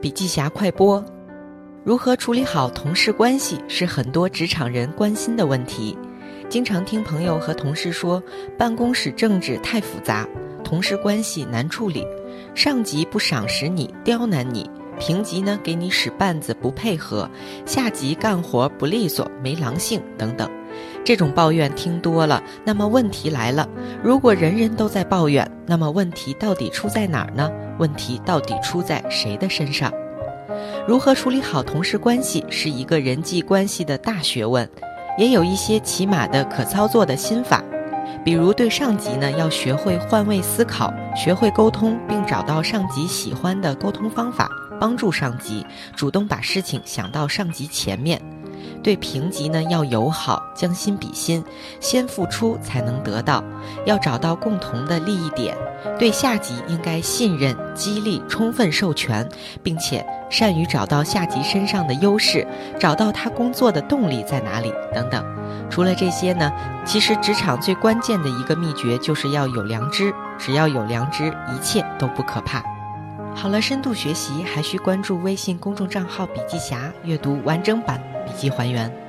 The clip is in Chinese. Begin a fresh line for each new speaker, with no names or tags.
笔记侠快播：如何处理好同事关系是很多职场人关心的问题。经常听朋友和同事说，办公室政治太复杂，同事关系难处理，上级不赏识你，刁难你；平级呢给你使绊子，不配合；下级干活不利索，没狼性等等。这种抱怨听多了，那么问题来了：如果人人都在抱怨，那么问题到底出在哪儿呢？问题到底出在谁的身上？如何处理好同事关系是一个人际关系的大学问，也有一些起码的可操作的心法。比如对上级呢，要学会换位思考，学会沟通，并找到上级喜欢的沟通方法，帮助上级主动把事情想到上级前面。对平级呢要友好，将心比心，先付出才能得到，要找到共同的利益点。对下级应该信任、激励、充分授权，并且善于找到下级身上的优势，找到他工作的动力在哪里等等。除了这些呢，其实职场最关键的一个秘诀就是要有良知，只要有良知，一切都不可怕。好了，深度学习还需关注微信公众账号“笔记侠”，阅读完整版。笔记还原。